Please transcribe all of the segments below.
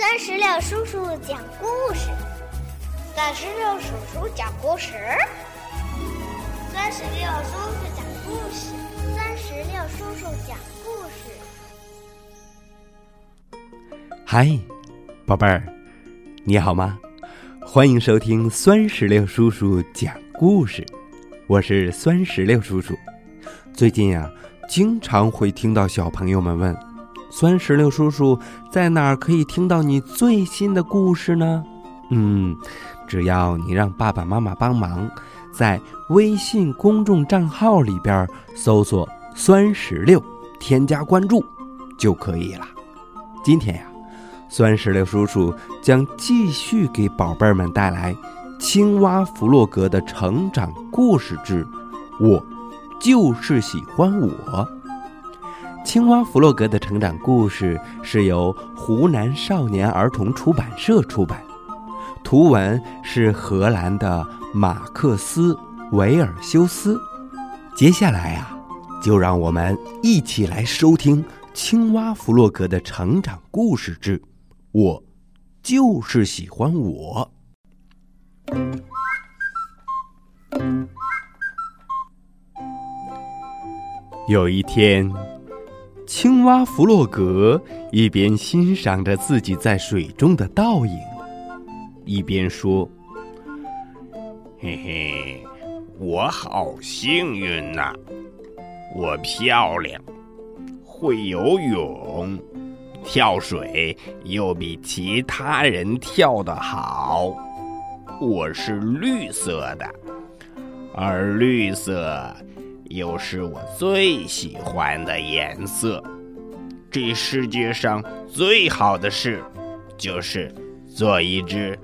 三十六叔叔讲故事，三十六叔叔讲故事，三十六叔叔讲故事，三十六叔叔讲故事。嗨，宝贝儿，你好吗？欢迎收听酸石榴叔叔讲故事，我是酸石榴叔叔。最近呀，经常会听到小朋友们问。酸石榴叔叔在哪儿可以听到你最新的故事呢？嗯，只要你让爸爸妈妈帮忙，在微信公众账号里边搜索“酸石榴”，添加关注就可以了。今天呀，酸石榴叔叔将继续给宝贝们带来《青蛙弗洛格的成长故事之我就是喜欢我》。青蛙弗洛格的成长故事是由湖南少年儿童出版社出版，图文是荷兰的马克思·维尔修斯。接下来啊，就让我们一起来收听青蛙弗洛格的成长故事之《我就是喜欢我》。有一天。青蛙弗洛格一边欣赏着自己在水中的倒影，一边说：“嘿嘿，我好幸运呐！我漂亮，会游泳，跳水又比其他人跳得好。我是绿色的，而绿色……”又是我最喜欢的颜色。这世界上最好的事，就是做一只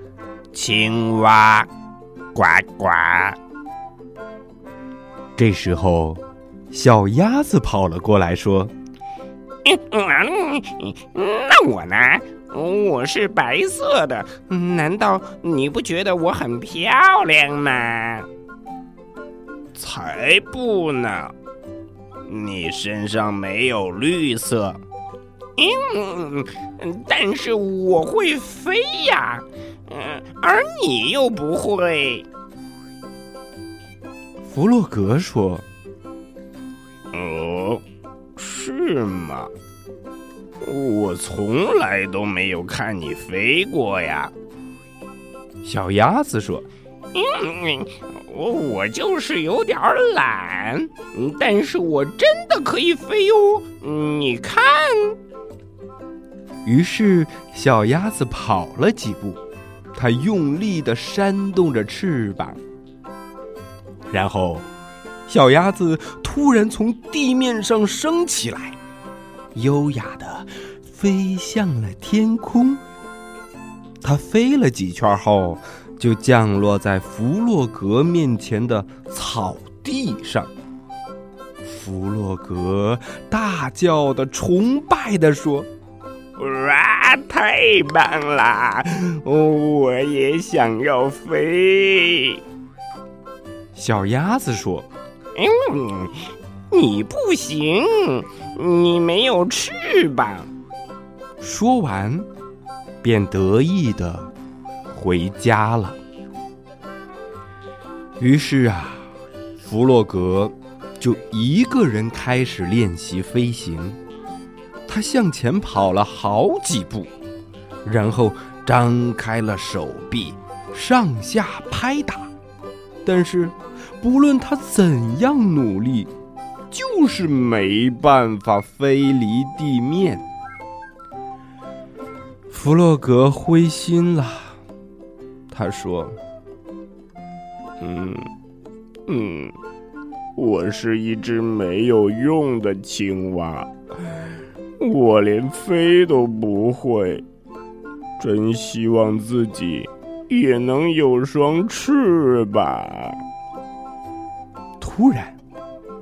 青蛙，呱呱。这时候，小鸭子跑了过来，说：“那我呢？我是白色的，难道你不觉得我很漂亮吗？”才不呢！你身上没有绿色，嗯，但是我会飞呀，嗯，而你又不会。弗洛格说：“哦，是吗？我从来都没有看你飞过呀。”小鸭子说。嗯，我我就是有点懒，但是我真的可以飞哟！你看。于是小鸭子跑了几步，它用力的扇动着翅膀，然后小鸭子突然从地面上升起来，优雅的飞向了天空。它飞了几圈后。就降落在弗洛格面前的草地上。弗洛格大叫的、崇拜的说：“哇，太棒了！我也想要飞。”小鸭子说：“嗯，你不行，你没有翅膀。”说完，便得意的。回家了。于是啊，弗洛格就一个人开始练习飞行。他向前跑了好几步，然后张开了手臂，上下拍打。但是，不论他怎样努力，就是没办法飞离地面。弗洛格灰心了。他说：“嗯，嗯，我是一只没有用的青蛙，我连飞都不会。真希望自己也能有双翅膀。”突然，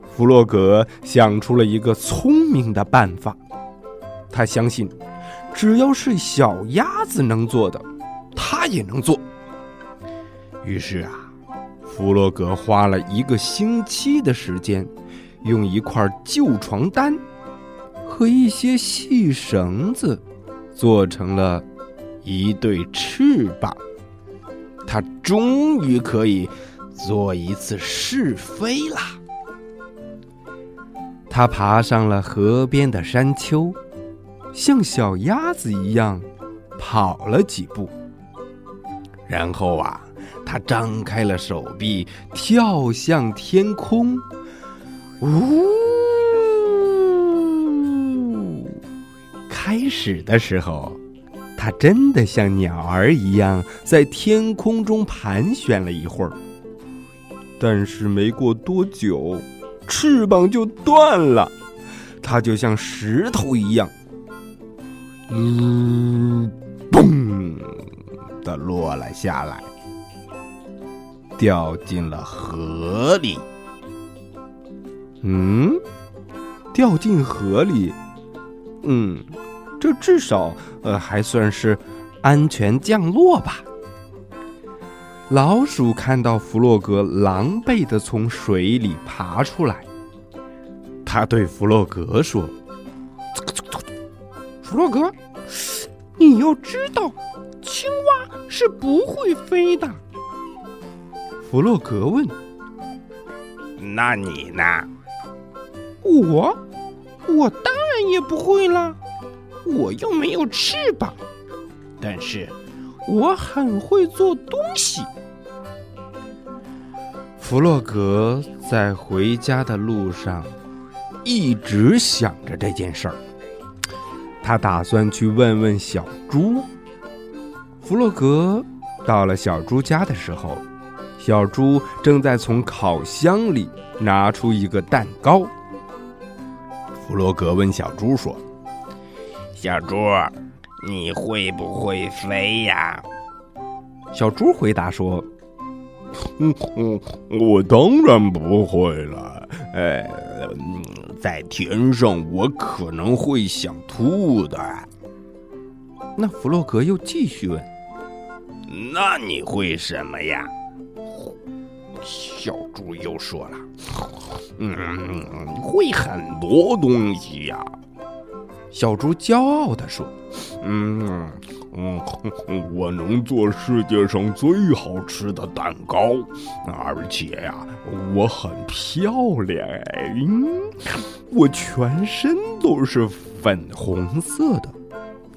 弗洛格想出了一个聪明的办法。他相信，只要是小鸭子能做的，他也能做。于是啊，弗洛格花了一个星期的时间，用一块旧床单和一些细绳子，做成了一对翅膀，他终于可以做一次试飞啦。他爬上了河边的山丘，像小鸭子一样跑了几步，然后啊，他张开了手臂，跳向天空。呜！开始的时候，它真的像鸟儿一样在天空中盘旋了一会儿，但是没过多久，翅膀就断了，它就像石头一样，嗯，嘣的落了下来，掉进了河里。嗯，掉进河里，嗯，这至少呃还算是安全降落吧。老鼠看到弗洛格狼狈的从水里爬出来，他对弗洛格说：“弗洛格，你要知道，青蛙是不会飞的。”弗洛格问：“那你呢？”我，我当然也不会啦，我又没有翅膀，但是我很会做东西。弗洛格在回家的路上一直想着这件事儿，他打算去问问小猪。弗洛格到了小猪家的时候，小猪正在从烤箱里拿出一个蛋糕。弗洛格问小猪说：“小猪，你会不会飞呀？”小猪回答说：“嗯嗯，我当然不会了。哎，在天上我可能会想吐的。”那弗洛格又继续问：“那你会什么呀？”小猪又说了。嗯，会很多东西呀。小猪骄傲地说：“嗯嗯，我能做世界上最好吃的蛋糕，而且呀，我很漂亮。嗯，我全身都是粉红色的，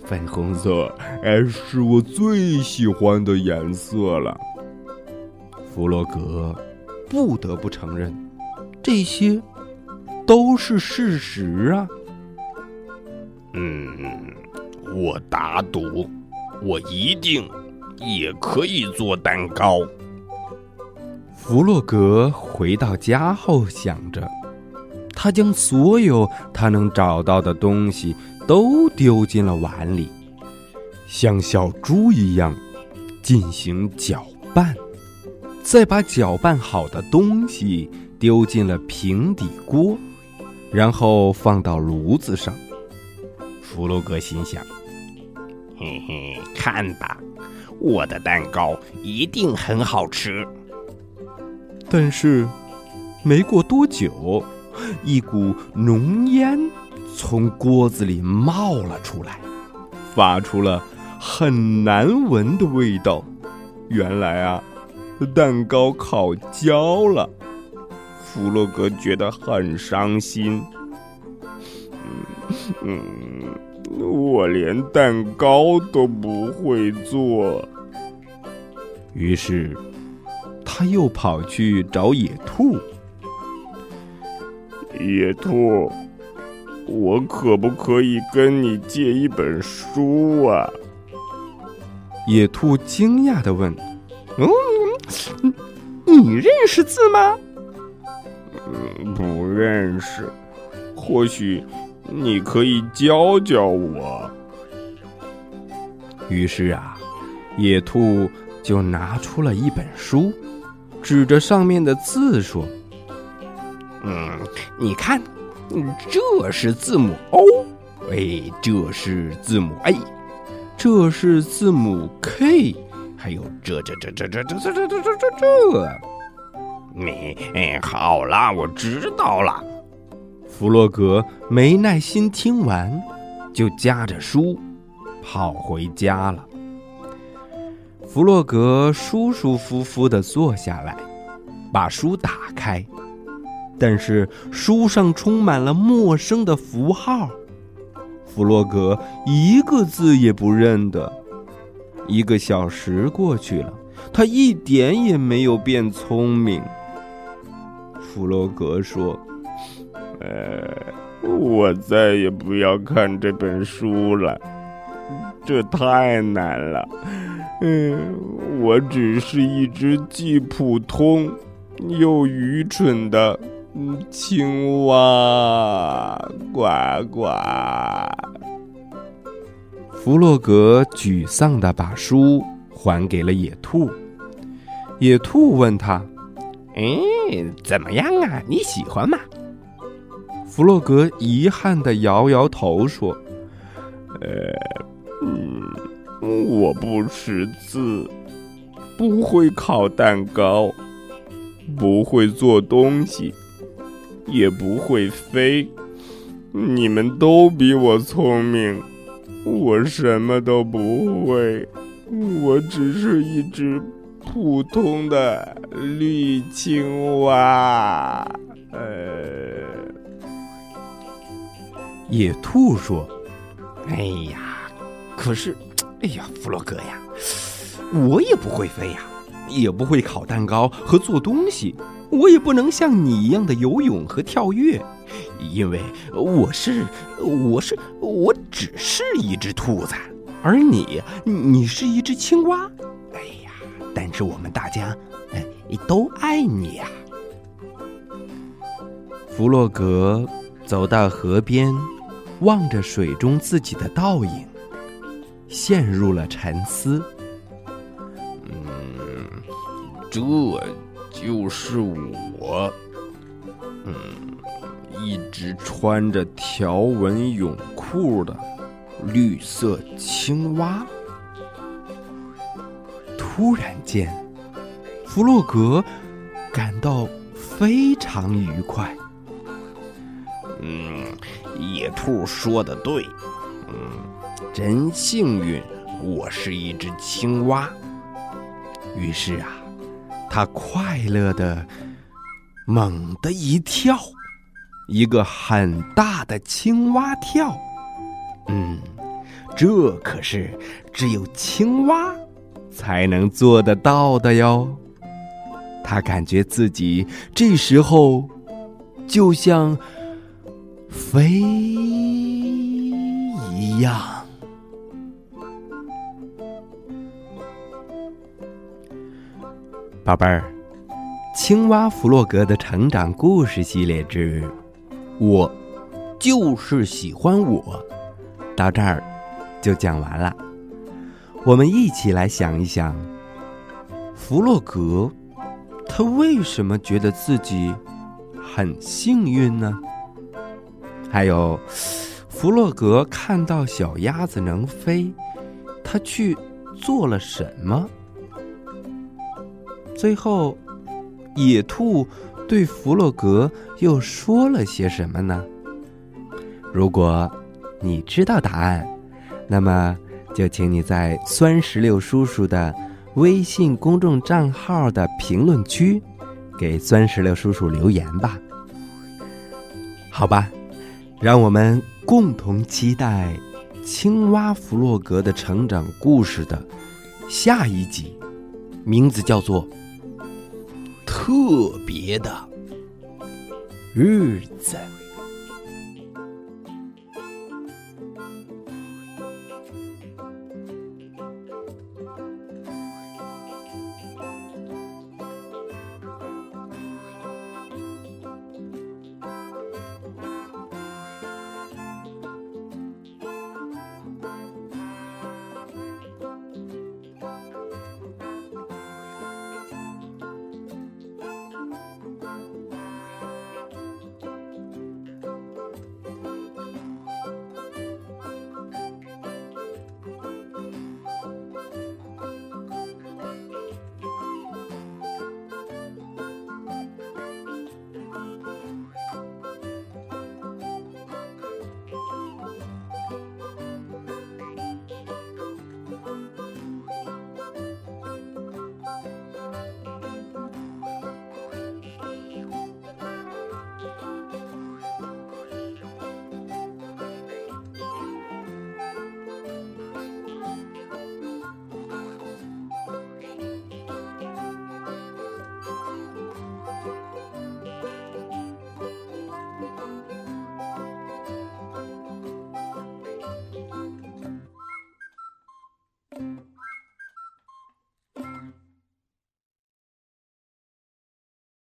粉红色哎，是我最喜欢的颜色了。”弗洛格不得不承认。这些都是事实啊！嗯，我打赌，我一定也可以做蛋糕。弗洛格回到家后想着，他将所有他能找到的东西都丢进了碗里，像小猪一样进行搅拌，再把搅拌好的东西。丢进了平底锅，然后放到炉子上。弗洛格心想：“嘿嘿，看吧，我的蛋糕一定很好吃。”但是，没过多久，一股浓烟从锅子里冒了出来，发出了很难闻的味道。原来啊，蛋糕烤焦了。弗洛格觉得很伤心。嗯嗯，我连蛋糕都不会做。于是，他又跑去找野兔。野兔，我可不可以跟你借一本书啊？野兔惊讶的问：“嗯，你认识字吗？”嗯不认识，或许你可以教教我。于是啊，野兔就拿出了一本书，指着上面的字说：“嗯，你看，这是字母 O，哎，这是字母 A，这是字母 K，还有这这这这这这这这这这这这。”你哎，好了，我知道了。弗洛格没耐心听完，就夹着书跑回家了。弗洛格舒舒服服的坐下来，把书打开，但是书上充满了陌生的符号，弗洛格一个字也不认得。一个小时过去了，他一点也没有变聪明。弗洛格说：“呃，我再也不要看这本书了，这太难了。嗯，我只是一只既普通又愚蠢的青蛙，呱呱。”弗洛格沮丧地把书还给了野兔。野兔问他：“哎，怎么样啊？你喜欢吗？”弗洛格遗憾地摇摇头说：“呃，嗯，我不识字，不会烤蛋糕，不会做东西，也不会飞。你们都比我聪明。”我什么都不会，我只是一只普通的绿青蛙。呃，野兔说：“哎呀，可是，哎呀，弗洛格呀，我也不会飞呀，也不会烤蛋糕和做东西，我也不能像你一样的游泳和跳跃。”因为我是，我是，我只是一只兔子，而你，你是一只青蛙。哎呀，但是我们大家，哎，都爱你呀。弗洛格走到河边，望着水中自己的倒影，陷入了沉思。嗯，这就是我。嗯。一只穿着条纹泳裤的绿色青蛙。突然间，弗洛格感到非常愉快。嗯，野兔说的对。嗯，真幸运，我是一只青蛙。于是啊，他快乐的猛地一跳。一个很大的青蛙跳，嗯，这可是只有青蛙才能做得到的哟。他感觉自己这时候就像飞一样。宝贝儿，青蛙弗洛格的成长故事系列之。我就是喜欢我，到这儿就讲完了。我们一起来想一想，弗洛格他为什么觉得自己很幸运呢？还有，弗洛格看到小鸭子能飞，他去做了什么？最后，野兔。对弗洛格又说了些什么呢？如果你知道答案，那么就请你在酸石榴叔叔的微信公众账号的评论区给酸石榴叔叔留言吧。好吧，让我们共同期待青蛙弗洛格的成长故事的下一集，名字叫做。特别的日子。